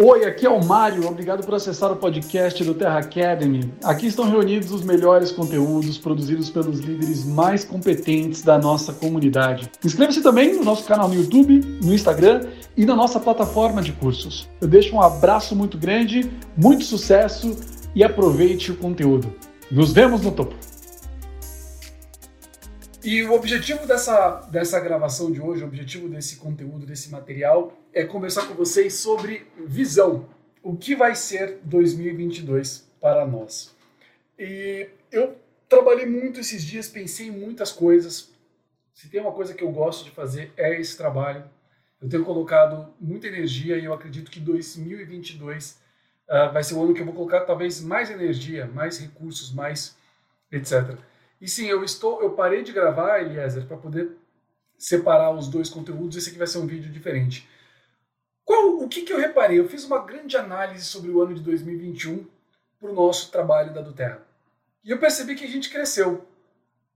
Oi, aqui é o Mário. Obrigado por acessar o podcast do Terra Academy. Aqui estão reunidos os melhores conteúdos produzidos pelos líderes mais competentes da nossa comunidade. Inscreva-se também no nosso canal no YouTube, no Instagram e na nossa plataforma de cursos. Eu deixo um abraço muito grande, muito sucesso e aproveite o conteúdo. Nos vemos no topo. E o objetivo dessa, dessa gravação de hoje, o objetivo desse conteúdo, desse material, é conversar com vocês sobre visão. O que vai ser 2022 para nós? E eu trabalhei muito esses dias, pensei em muitas coisas. Se tem uma coisa que eu gosto de fazer é esse trabalho. Eu tenho colocado muita energia e eu acredito que 2022 uh, ah, vai ser o ano que eu vou colocar talvez mais energia, mais recursos, mais etc. E sim, eu estou, eu parei de gravar, Eliezer, para poder separar os dois conteúdos. Esse aqui vai ser um vídeo diferente. Qual, o que, que eu reparei? Eu fiz uma grande análise sobre o ano de 2021 para o nosso trabalho da Duterra. E eu percebi que a gente cresceu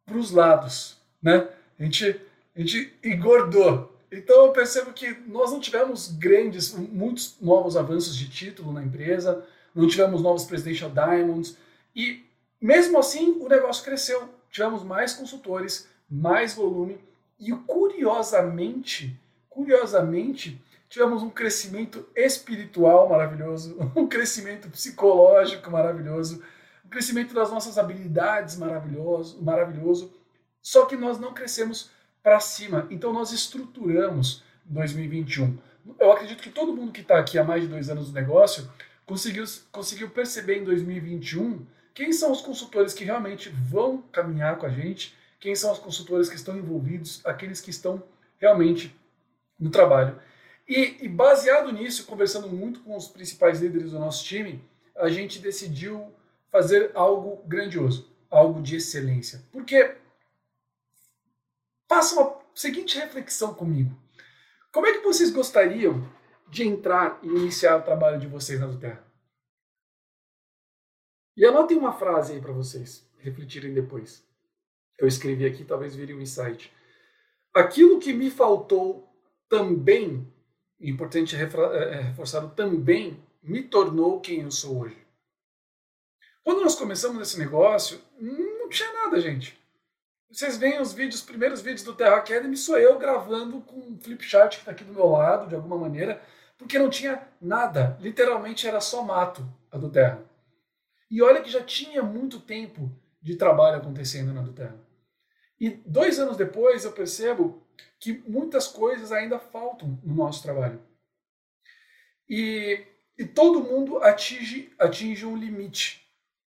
para os lados, né? A gente, a gente engordou. Então eu percebo que nós não tivemos grandes, muitos novos avanços de título na empresa, não tivemos novos Presidential Diamonds e mesmo assim, o negócio cresceu. Tivemos mais consultores, mais volume e curiosamente, curiosamente, tivemos um crescimento espiritual maravilhoso, um crescimento psicológico maravilhoso, um crescimento das nossas habilidades maravilhoso, maravilhoso. Só que nós não crescemos para cima. Então nós estruturamos 2021. Eu acredito que todo mundo que está aqui há mais de dois anos no negócio conseguiu, conseguiu perceber em 2021 quem são os consultores que realmente vão caminhar com a gente, quem são os consultores que estão envolvidos, aqueles que estão realmente no trabalho. E, e, baseado nisso, conversando muito com os principais líderes do nosso time, a gente decidiu fazer algo grandioso, algo de excelência. Porque faça uma seguinte reflexão comigo. Como é que vocês gostariam de entrar e iniciar o trabalho de vocês na Terra? E anotem uma frase aí para vocês refletirem depois. Eu escrevi aqui, talvez vire um insight. Aquilo que me faltou também, importante é, é, reforçar, também me tornou quem eu sou hoje. Quando nós começamos esse negócio, não tinha nada, gente. Vocês veem os vídeos, os primeiros vídeos do Terra Academy, sou eu gravando com um flipchart que está aqui do meu lado, de alguma maneira, porque não tinha nada. Literalmente era só mato a do Terra. E olha que já tinha muito tempo de trabalho acontecendo na Duterra. E dois anos depois eu percebo que muitas coisas ainda faltam no nosso trabalho. E, e todo mundo atinge, atinge um limite,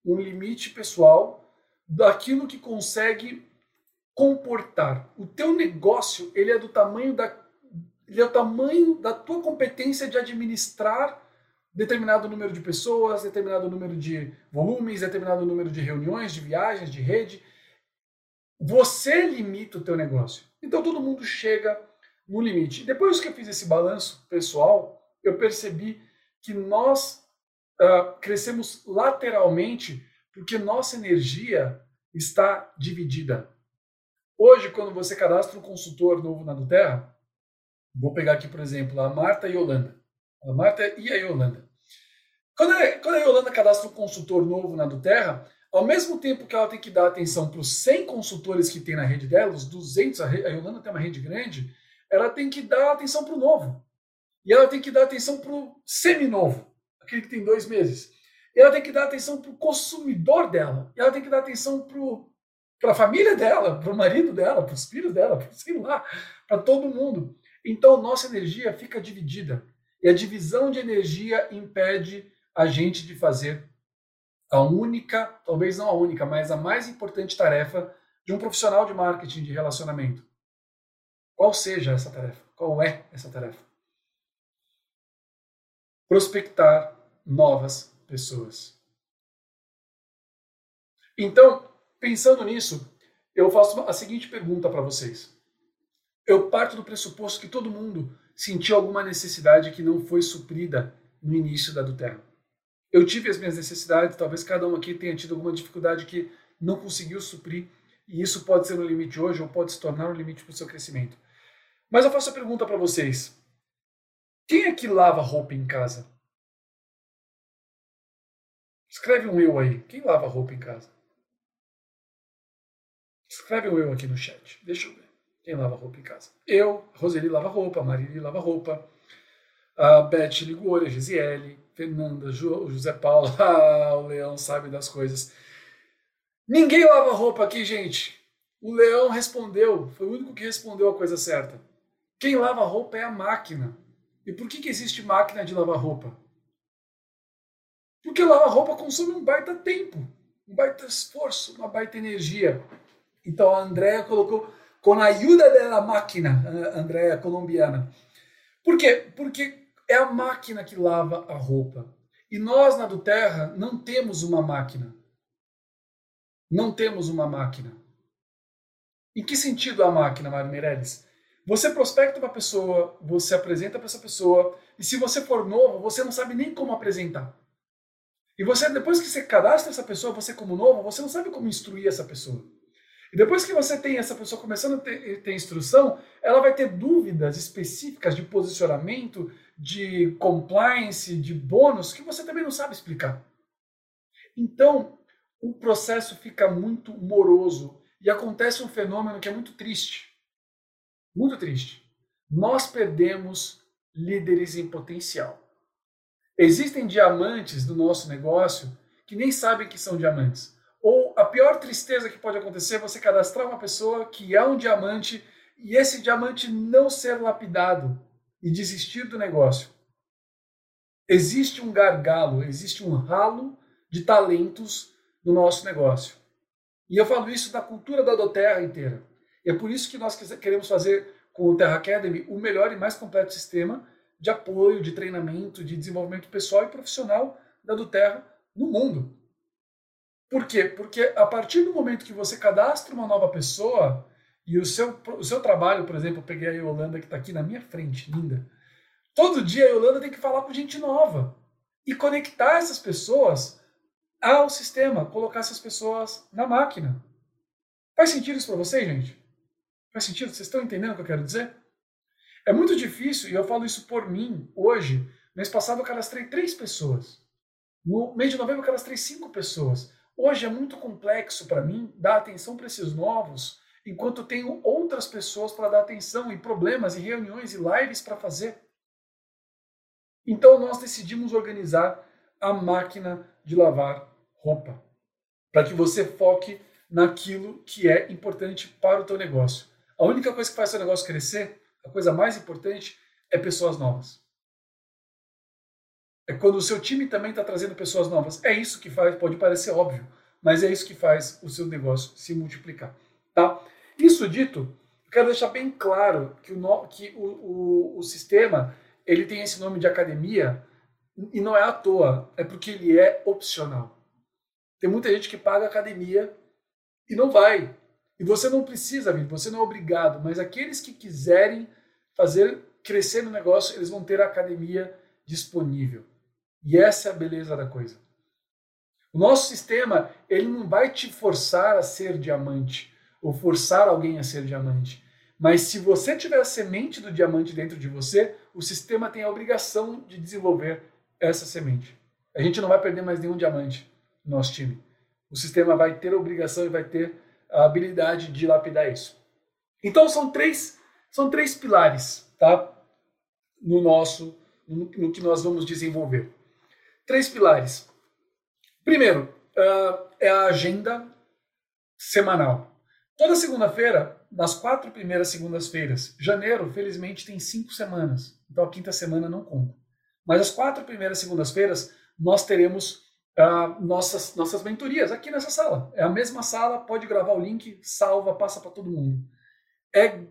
um limite pessoal daquilo que consegue comportar. O teu negócio ele é do tamanho da ele é tamanho da tua competência de administrar determinado número de pessoas, determinado número de volumes, determinado número de reuniões, de viagens, de rede. Você limita o teu negócio. Então todo mundo chega no limite. Depois que eu fiz esse balanço pessoal, eu percebi que nós uh, crescemos lateralmente porque nossa energia está dividida. Hoje, quando você cadastra um consultor novo na Nuterra, vou pegar aqui, por exemplo, a Marta e Yolanda. A Marta e a Yolanda. Quando a, quando a Yolanda cadastra um consultor novo na Duterra, ao mesmo tempo que ela tem que dar atenção para os 100 consultores que tem na rede dela, os 200, a, a Yolanda tem uma rede grande, ela tem que dar atenção para o novo. E ela tem que dar atenção para o seminovo, aquele que tem dois meses. E ela tem que dar atenção para o consumidor dela. E ela tem que dar atenção para a família dela, para o marido dela, para os filhos dela, para sei lá, para todo mundo. Então nossa energia fica dividida. E a divisão de energia impede a gente de fazer a única, talvez não a única, mas a mais importante tarefa de um profissional de marketing de relacionamento. Qual seja essa tarefa? Qual é essa tarefa? Prospectar novas pessoas. Então, pensando nisso, eu faço a seguinte pergunta para vocês. Eu parto do pressuposto que todo mundo sentiu alguma necessidade que não foi suprida no início da do Terra. Eu tive as minhas necessidades, talvez cada um aqui tenha tido alguma dificuldade que não conseguiu suprir, e isso pode ser um limite hoje ou pode se tornar um limite para o seu crescimento. Mas eu faço a pergunta para vocês: quem é que lava roupa em casa? Escreve um eu aí. Quem lava roupa em casa? Escreve um eu aqui no chat. Deixa eu ver. Quem lava roupa em casa? Eu, Roseli lava roupa, Marili lava roupa, a Beth Ligori, a Gisele, Fernanda, jo, José Paulo, o Leão sabe das coisas. Ninguém lava roupa aqui, gente. O Leão respondeu, foi o único que respondeu a coisa certa. Quem lava roupa é a máquina. E por que, que existe máquina de lavar roupa? Porque lavar roupa consome um baita tempo, um baita esforço, uma baita energia. Então a Andrea colocou com a ajuda da máquina, Andrea colombiana. Por quê? Porque é a máquina que lava a roupa. E nós na do Terra não temos uma máquina. Não temos uma máquina. Em que sentido a máquina, Mário Meirelles? Você prospecta uma pessoa, você apresenta para essa pessoa, e se você for novo, você não sabe nem como apresentar. E você, depois que você cadastra essa pessoa, você como novo, você não sabe como instruir essa pessoa. E depois que você tem essa pessoa começando a ter, ter instrução, ela vai ter dúvidas específicas de posicionamento, de compliance, de bônus, que você também não sabe explicar. Então, o processo fica muito moroso e acontece um fenômeno que é muito triste. Muito triste. Nós perdemos líderes em potencial. Existem diamantes do nosso negócio que nem sabem que são diamantes. Ou a pior tristeza que pode acontecer é você cadastrar uma pessoa que é um diamante e esse diamante não ser lapidado e desistir do negócio. Existe um gargalo, existe um ralo de talentos no nosso negócio. E eu falo isso da cultura da Doterra inteira. E é por isso que nós queremos fazer com o Terra Academy o melhor e mais completo sistema de apoio, de treinamento, de desenvolvimento pessoal e profissional da Doterra no mundo. Por quê? Porque a partir do momento que você cadastra uma nova pessoa e o seu, o seu trabalho, por exemplo, eu peguei a Yolanda que está aqui na minha frente, linda. Todo dia a Yolanda tem que falar com gente nova e conectar essas pessoas ao sistema, colocar essas pessoas na máquina. Faz sentido isso para vocês, gente? Faz sentido? Vocês estão entendendo o que eu quero dizer? É muito difícil, e eu falo isso por mim, hoje. Mês passado eu cadastrei três pessoas. No mês de novembro eu cadastrei cinco pessoas. Hoje é muito complexo para mim dar atenção para esses novos, enquanto tenho outras pessoas para dar atenção, e problemas, e reuniões, e lives para fazer. Então nós decidimos organizar a máquina de lavar roupa, para que você foque naquilo que é importante para o teu negócio. A única coisa que faz seu negócio crescer, a coisa mais importante, é pessoas novas. É quando o seu time também está trazendo pessoas novas. É isso que faz, pode parecer óbvio, mas é isso que faz o seu negócio se multiplicar. Tá? Isso dito, eu quero deixar bem claro que o, que o, o, o sistema ele tem esse nome de academia e não é à toa, é porque ele é opcional. Tem muita gente que paga academia e não vai. E você não precisa vir, você não é obrigado, mas aqueles que quiserem fazer crescer no negócio, eles vão ter a academia disponível. E essa é a beleza da coisa. O nosso sistema, ele não vai te forçar a ser diamante ou forçar alguém a ser diamante. Mas se você tiver a semente do diamante dentro de você, o sistema tem a obrigação de desenvolver essa semente. A gente não vai perder mais nenhum diamante nosso time. O sistema vai ter a obrigação e vai ter a habilidade de lapidar isso. Então são três, são três pilares, tá? No nosso, no, no que nós vamos desenvolver. Três pilares. Primeiro, uh, é a agenda semanal. Toda segunda-feira, nas quatro primeiras segundas-feiras, janeiro, felizmente, tem cinco semanas, então a quinta semana não conta. Mas as quatro primeiras segundas-feiras, nós teremos uh, nossas, nossas mentorias aqui nessa sala. É a mesma sala, pode gravar o link, salva, passa para todo mundo. É,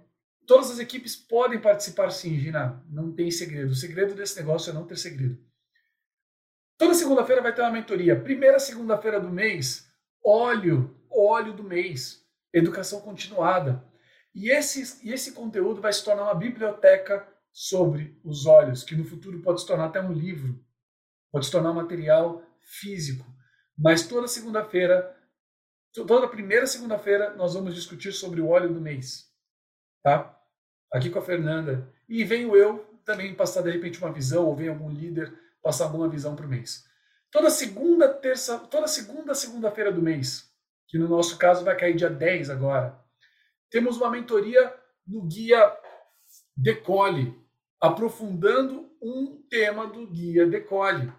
todas as equipes podem participar sim, Gina. Não tem segredo. O segredo desse negócio é não ter segredo. Toda segunda-feira vai ter uma mentoria. Primeira segunda-feira do mês, óleo, óleo do mês, educação continuada. E esse, e esse conteúdo vai se tornar uma biblioteca sobre os olhos, que no futuro pode se tornar até um livro, pode se tornar um material físico. Mas toda segunda-feira, toda primeira segunda-feira, nós vamos discutir sobre o óleo do mês. Tá? Aqui com a Fernanda. E venho eu também passar de repente uma visão, ou vem algum líder passar alguma visão o mês. Toda segunda, terça, toda segunda, segunda-feira do mês, que no nosso caso vai cair dia 10 agora, temos uma mentoria no guia Decole, aprofundando um tema do guia Decole.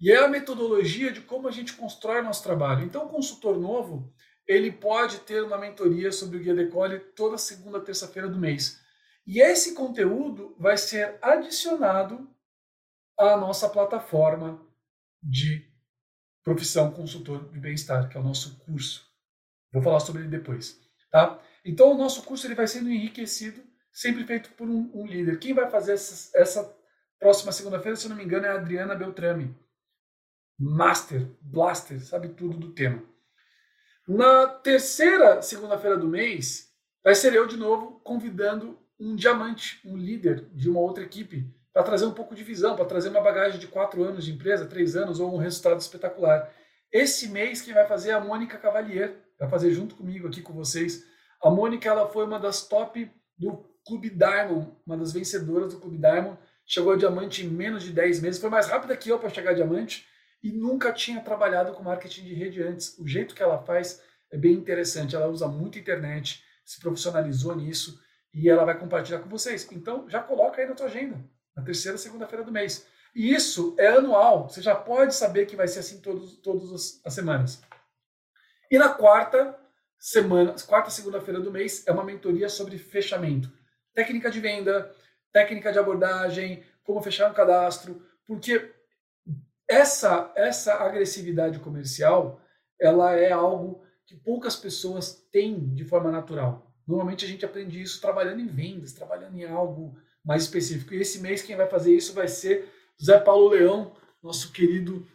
E é a metodologia de como a gente constrói nosso trabalho. Então, o consultor novo, ele pode ter uma mentoria sobre o guia Decole toda segunda, terça-feira do mês. E esse conteúdo vai ser adicionado à nossa plataforma de profissão consultor de bem-estar, que é o nosso curso. Vou falar sobre ele depois, tá? Então o nosso curso ele vai sendo enriquecido, sempre feito por um, um líder. Quem vai fazer essa, essa próxima segunda-feira, se eu não me engano, é a Adriana Beltrame. Master, blaster, sabe tudo do tema. Na terceira segunda-feira do mês, vai ser eu de novo convidando um diamante, um líder de uma outra equipe para trazer um pouco de visão, para trazer uma bagagem de quatro anos de empresa, três anos ou um resultado espetacular. Esse mês quem vai fazer é a Mônica Cavalier, vai fazer junto comigo aqui com vocês. A Mônica ela foi uma das top do Clube Diamond, uma das vencedoras do Clube Diamond, chegou a diamante em menos de 10 meses, foi mais rápida que eu para chegar a diamante e nunca tinha trabalhado com marketing de rede antes. O jeito que ela faz é bem interessante, ela usa muito internet, se profissionalizou nisso e ela vai compartilhar com vocês. Então já coloca aí na tua agenda na terceira segunda-feira do mês. E isso é anual, você já pode saber que vai ser assim todos, todas as semanas. E na quarta semana, quarta segunda-feira do mês, é uma mentoria sobre fechamento. Técnica de venda, técnica de abordagem, como fechar um cadastro, porque essa, essa agressividade comercial, ela é algo que poucas pessoas têm de forma natural. Normalmente a gente aprende isso trabalhando em vendas, trabalhando em algo mais específico. E esse mês quem vai fazer isso vai ser Zé Paulo Leão, nosso querido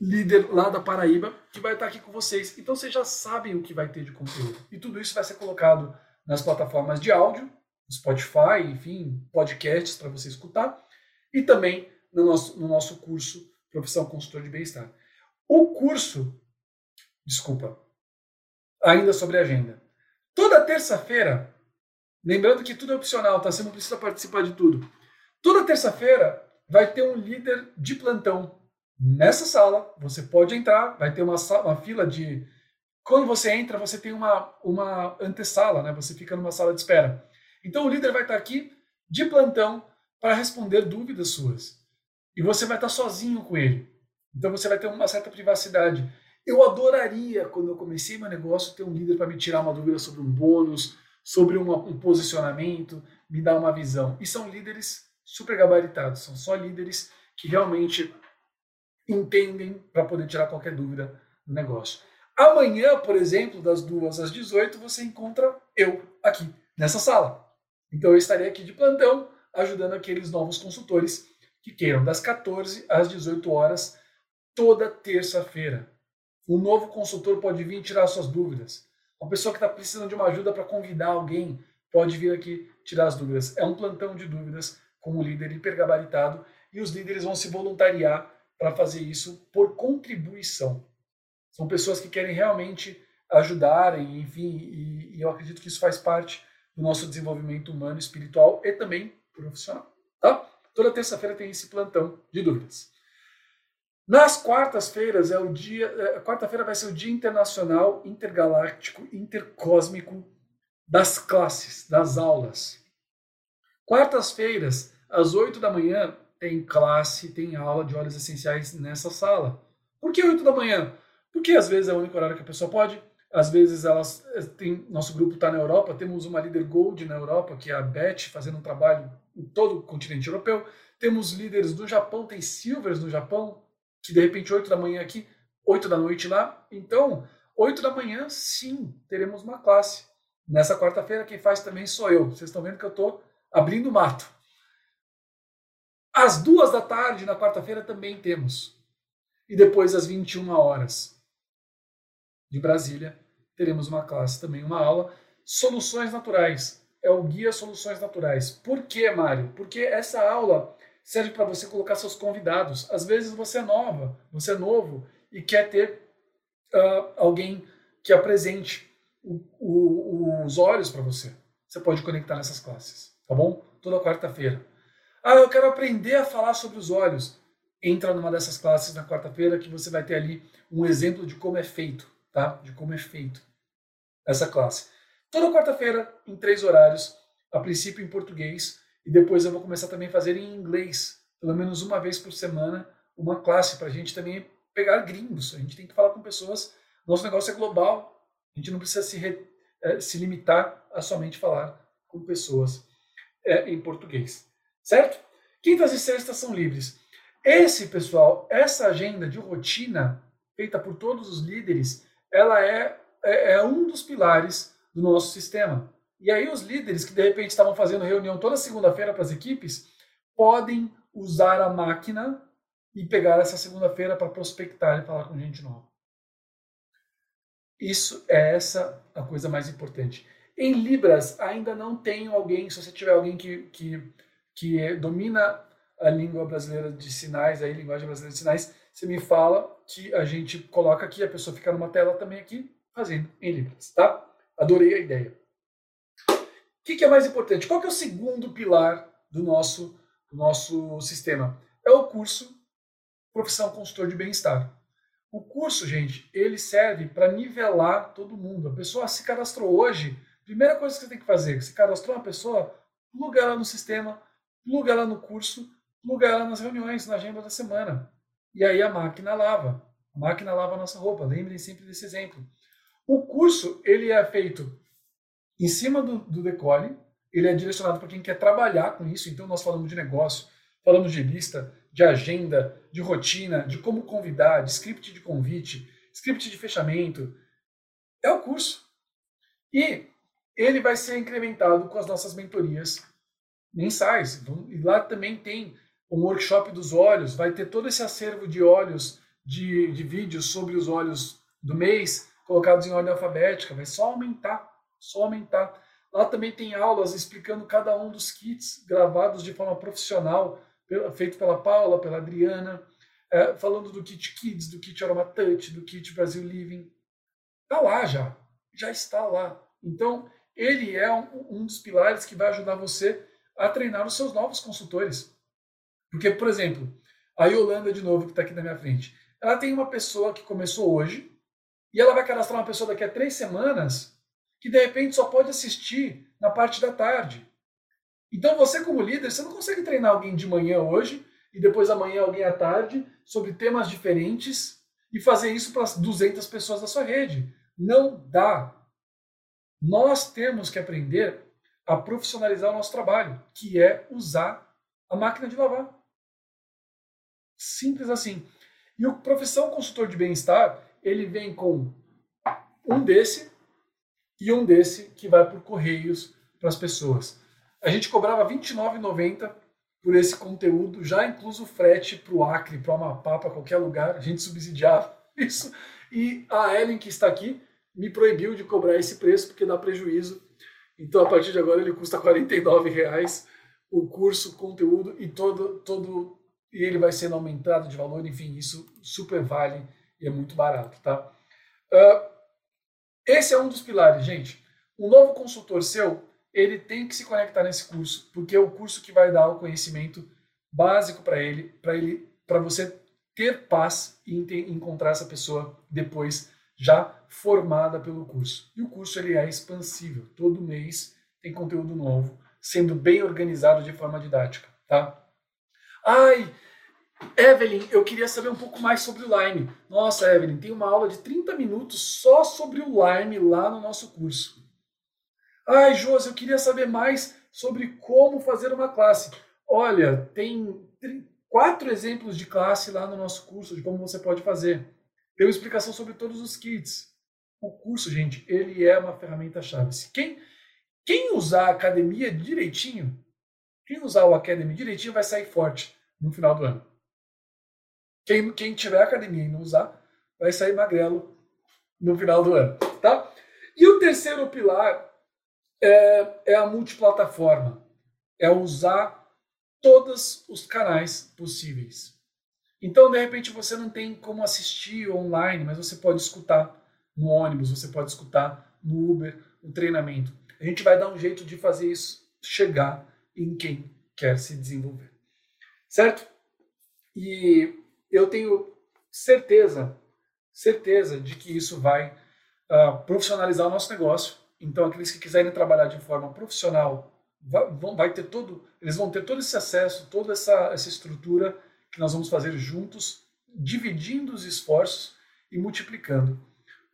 líder lá da Paraíba, que vai estar aqui com vocês. Então vocês já sabem o que vai ter de conteúdo. E tudo isso vai ser colocado nas plataformas de áudio, Spotify, enfim, podcasts para você escutar, e também no nosso, no nosso curso Profissão Consultor de Bem-Estar. O curso, desculpa, ainda sobre a agenda. Toda terça-feira Lembrando que tudo é opcional, tá? Você não precisa participar de tudo. Toda terça-feira vai ter um líder de plantão nessa sala. Você pode entrar, vai ter uma, uma fila de. Quando você entra, você tem uma, uma antessala, né? Você fica numa sala de espera. Então o líder vai estar aqui de plantão para responder dúvidas suas. E você vai estar sozinho com ele. Então você vai ter uma certa privacidade. Eu adoraria, quando eu comecei meu negócio, ter um líder para me tirar uma dúvida sobre um bônus, sobre uma, um posicionamento, me dá uma visão. E são líderes super gabaritados, são só líderes que realmente entendem para poder tirar qualquer dúvida no negócio. Amanhã, por exemplo, das 2 às 18, você encontra eu aqui nessa sala. Então eu estarei aqui de plantão ajudando aqueles novos consultores que queiram das 14 às 18 horas toda terça-feira. O novo consultor pode vir tirar suas dúvidas. Uma pessoa que está precisando de uma ajuda para convidar alguém pode vir aqui tirar as dúvidas. É um plantão de dúvidas com o líder hipergabaritado e os líderes vão se voluntariar para fazer isso por contribuição. São pessoas que querem realmente ajudarem, enfim, e, e eu acredito que isso faz parte do nosso desenvolvimento humano, espiritual e também profissional. Tá? Toda terça-feira tem esse plantão de dúvidas. Nas quartas-feiras é o dia, é, quarta-feira vai ser o Dia Internacional Intergaláctico Intercósmico das classes, das aulas. Quartas-feiras, às 8 da manhã, tem classe, tem aula de óleos essenciais nessa sala. Por que 8 da manhã? Porque às vezes é o único horário que a pessoa pode, às vezes elas eh, tem, nosso grupo está na Europa, temos uma líder Gold na Europa, que é a Beth, fazendo um trabalho em todo o continente europeu. Temos líderes do Japão, tem Silvers no Japão, de repente 8 da manhã aqui, 8 da noite lá. Então, 8 da manhã, sim, teremos uma classe. Nessa quarta-feira, quem faz também sou eu. Vocês estão vendo que eu estou abrindo mato. Às duas da tarde, na quarta-feira, também temos. E depois, às 21 horas de Brasília, teremos uma classe também, uma aula. Soluções naturais. É o Guia Soluções Naturais. Por que, Mário? Porque essa aula serve para você colocar seus convidados. Às vezes você é nova, você é novo e quer ter uh, alguém que apresente o, o, os olhos para você. Você pode conectar nessas classes, tá bom? Toda quarta-feira. Ah, eu quero aprender a falar sobre os olhos. entra numa dessas classes na quarta-feira que você vai ter ali um exemplo de como é feito, tá? De como é feito essa classe. Toda quarta-feira, em três horários, a princípio em português, e depois eu vou começar também a fazer em inglês, pelo menos uma vez por semana, uma classe para a gente também pegar gringos. A gente tem que falar com pessoas. Nosso negócio é global. A gente não precisa se, re, é, se limitar a somente falar com pessoas é, em português. Certo? Quintas e sextas são livres. Esse, pessoal, essa agenda de rotina feita por todos os líderes, ela é, é, é um dos pilares do nosso sistema. E aí os líderes que de repente estavam fazendo reunião toda segunda-feira para as equipes podem usar a máquina e pegar essa segunda-feira para prospectar e falar com gente nova. Isso é essa a coisa mais importante. Em Libras ainda não tenho alguém, se você tiver alguém que, que, que domina a língua brasileira de sinais, a linguagem brasileira de sinais, você me fala que a gente coloca aqui, a pessoa fica numa tela também aqui, fazendo em Libras, tá? Adorei a ideia. Que, que é mais importante? Qual que é o segundo pilar do nosso, do nosso sistema? É o curso Profissão Consultor de Bem-Estar. O curso, gente, ele serve para nivelar todo mundo. A pessoa se cadastrou hoje, primeira coisa que você tem que fazer, se cadastrou uma pessoa, pluga ela no sistema, pluga ela no curso, pluga ela nas reuniões, na agenda da semana. E aí a máquina lava. A máquina lava a nossa roupa. Lembrem sempre desse exemplo. O curso ele é feito em cima do, do ele é direcionado para quem quer trabalhar com isso. Então nós falamos de negócio, falamos de lista, de agenda, de rotina, de como convidar, de script de convite, script de fechamento. É o curso. E ele vai ser incrementado com as nossas mentorias mensais. E lá também tem um workshop dos olhos, vai ter todo esse acervo de olhos, de, de vídeos sobre os olhos do mês, colocados em ordem alfabética, vai só aumentar, só aumentar. Lá também tem aulas explicando cada um dos kits gravados de forma profissional, feito pela Paula, pela Adriana, é, falando do kit Kids, do kit Aroma Touch, do kit Brasil Living. Está lá já, já está lá. Então, ele é um, um dos pilares que vai ajudar você a treinar os seus novos consultores. Porque, por exemplo, a Yolanda, de novo, que está aqui na minha frente, ela tem uma pessoa que começou hoje, e ela vai cadastrar uma pessoa daqui a três semanas que de repente só pode assistir na parte da tarde. Então você como líder, você não consegue treinar alguém de manhã hoje e depois amanhã alguém à tarde sobre temas diferentes e fazer isso para as 200 pessoas da sua rede. Não dá. Nós temos que aprender a profissionalizar o nosso trabalho, que é usar a máquina de lavar. Simples assim. E o profissão consultor de bem-estar, ele vem com um desse e um desse que vai por correios para as pessoas. A gente cobrava R$ 29,90 por esse conteúdo, já incluso frete para o Acre, para o Amapá, para qualquer lugar. A gente subsidiava isso. E a Ellen, que está aqui, me proibiu de cobrar esse preço porque dá prejuízo. Então, a partir de agora, ele custa R$ reais o curso, o conteúdo e todo, todo e ele vai sendo aumentado de valor. Enfim, isso super vale e é muito barato, tá? Uh, esse é um dos pilares, gente. Um novo consultor seu, ele tem que se conectar nesse curso, porque é o curso que vai dar o conhecimento básico para ele, para ele, para você ter paz e encontrar essa pessoa depois já formada pelo curso. E o curso ele é expansível. Todo mês tem conteúdo novo, sendo bem organizado de forma didática, tá? Ai, Evelyn, eu queria saber um pouco mais sobre o Lime. Nossa, Evelyn, tem uma aula de 30 minutos só sobre o Lime lá no nosso curso. Ai, Josi, eu queria saber mais sobre como fazer uma classe. Olha, tem quatro exemplos de classe lá no nosso curso de como você pode fazer. Tem uma explicação sobre todos os kits. O curso, gente, ele é uma ferramenta-chave. Quem, quem usar a academia direitinho, quem usar o Academy direitinho vai sair forte no final do ano. Quem, quem tiver academia e não usar, vai sair magrelo no final do ano, tá? E o terceiro pilar é, é a multiplataforma. É usar todos os canais possíveis. Então, de repente, você não tem como assistir online, mas você pode escutar no ônibus, você pode escutar no Uber, o treinamento. A gente vai dar um jeito de fazer isso chegar em quem quer se desenvolver. Certo? E eu tenho certeza, certeza de que isso vai uh, profissionalizar o nosso negócio. Então, aqueles que quiserem trabalhar de forma profissional, vão, vai ter todo, eles vão ter todo esse acesso, toda essa, essa estrutura que nós vamos fazer juntos, dividindo os esforços e multiplicando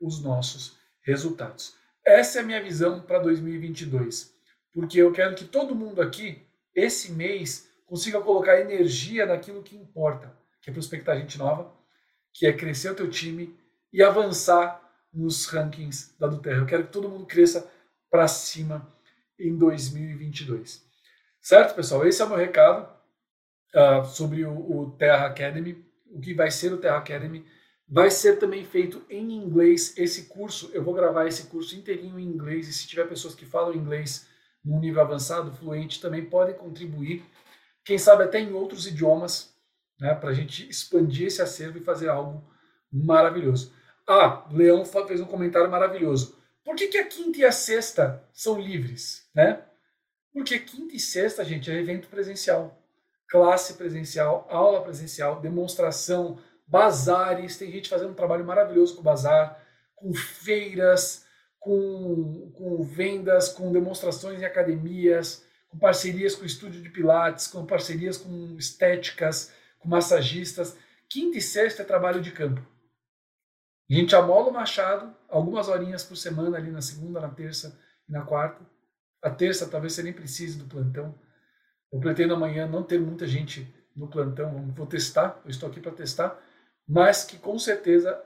os nossos resultados. Essa é a minha visão para 2022, porque eu quero que todo mundo aqui, esse mês, consiga colocar energia naquilo que importa, que é prospectar gente nova, que é crescer o teu time e avançar nos rankings da Duterra. Eu quero que todo mundo cresça para cima em 2022. Certo, pessoal? Esse é o meu recado uh, sobre o, o Terra Academy, o que vai ser o Terra Academy. Vai ser também feito em inglês esse curso. Eu vou gravar esse curso inteirinho em inglês e se tiver pessoas que falam inglês num nível avançado, fluente, também podem contribuir. Quem sabe até em outros idiomas, né, para a gente expandir esse acervo e fazer algo maravilhoso. Ah, Leão fez um comentário maravilhoso. Por que, que a quinta e a sexta são livres? Né? Porque quinta e sexta, gente, é evento presencial. Classe presencial, aula presencial, demonstração, bazares. Tem gente fazendo um trabalho maravilhoso com bazar, com feiras, com, com vendas, com demonstrações em academias, com parcerias com estúdio de pilates, com parcerias com estéticas, com massagistas. Quinta e sexta é trabalho de campo. A gente amola o machado algumas horinhas por semana, ali na segunda, na terça e na quarta. A terça talvez você nem precise do plantão. Eu pretendo amanhã não ter muita gente no plantão, vou testar, eu estou aqui para testar, mas que com certeza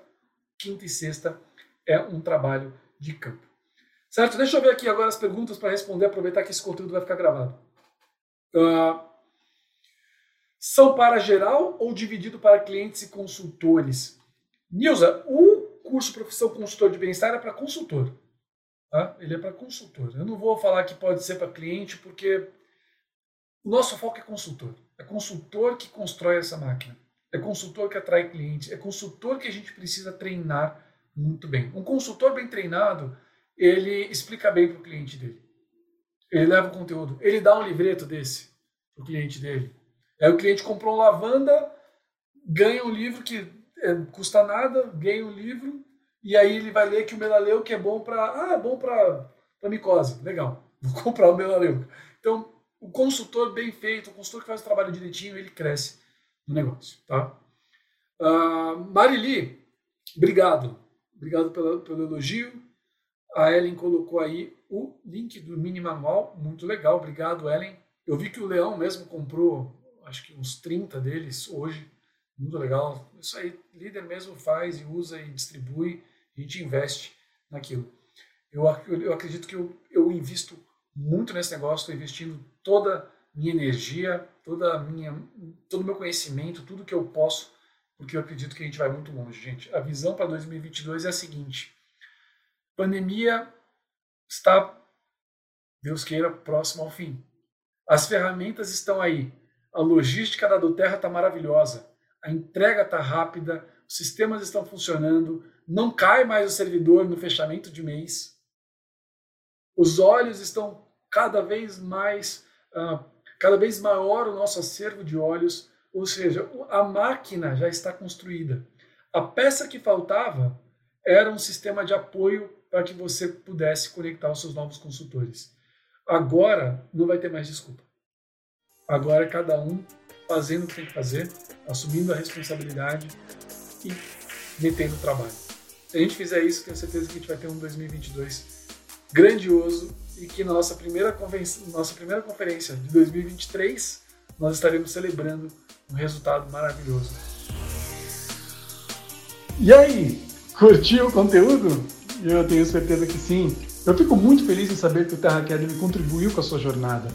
quinta e sexta é um trabalho de campo. Certo? Deixa eu ver aqui agora as perguntas para responder, aproveitar que esse conteúdo vai ficar gravado. Uh, são para geral ou dividido para clientes e consultores? Nilza, o curso Profissão Consultor de Bem-Estar é para consultor. Tá? Ele é para consultor. Eu não vou falar que pode ser para cliente, porque o nosso foco é consultor. É consultor que constrói essa máquina. É consultor que atrai clientes. É consultor que a gente precisa treinar muito bem. Um consultor bem treinado, ele explica bem para o cliente dele. Ele leva o conteúdo. Ele dá um livreto desse para o cliente dele. Aí o cliente comprou lavanda, ganha um livro que é, custa nada, ganha um livro, e aí ele vai ler que o melaleu é bom para. Ah, é bom para micose. Legal, vou comprar o melaleu. Então, o consultor bem feito, o consultor que faz o trabalho direitinho, ele cresce no negócio. Tá? Uh, Marili, obrigado. Obrigado pelo, pelo elogio. A Ellen colocou aí o link do mini manual, muito legal. Obrigado, Ellen. Eu vi que o Leão mesmo comprou, acho que uns 30 deles hoje. Muito legal. Isso aí, líder mesmo faz e usa e distribui, a gente investe naquilo. Eu, eu acredito que eu, eu invisto muito nesse negócio, estou investindo toda minha energia, toda minha, todo o meu conhecimento, tudo que eu posso, porque eu acredito que a gente vai muito longe, gente. A visão para 2022 é a seguinte: pandemia está, Deus queira, próximo ao fim. As ferramentas estão aí. A logística da Doterra está maravilhosa a entrega está rápida, os sistemas estão funcionando, não cai mais o servidor no fechamento de mês. Os olhos estão cada vez mais, uh, cada vez maior o nosso acervo de olhos, ou seja, a máquina já está construída. A peça que faltava era um sistema de apoio para que você pudesse conectar os seus novos consultores. Agora não vai ter mais desculpa. Agora é cada um fazendo o que tem que fazer, assumindo a responsabilidade e metendo o trabalho. Se a gente fizer isso, tenho certeza que a gente vai ter um 2022 grandioso e que na nossa primeira, nossa primeira conferência de 2023 nós estaremos celebrando um resultado maravilhoso. E aí, curtiu o conteúdo? Eu tenho certeza que sim. Eu fico muito feliz em saber que o Terra Academy contribuiu com a sua jornada.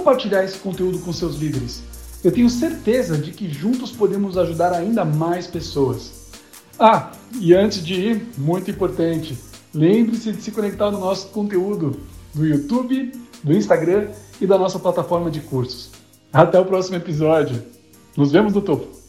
Compartilhar esse conteúdo com seus líderes? Eu tenho certeza de que juntos podemos ajudar ainda mais pessoas. Ah, e antes de ir, muito importante, lembre-se de se conectar no nosso conteúdo do YouTube, do Instagram e da nossa plataforma de cursos. Até o próximo episódio. Nos vemos no topo.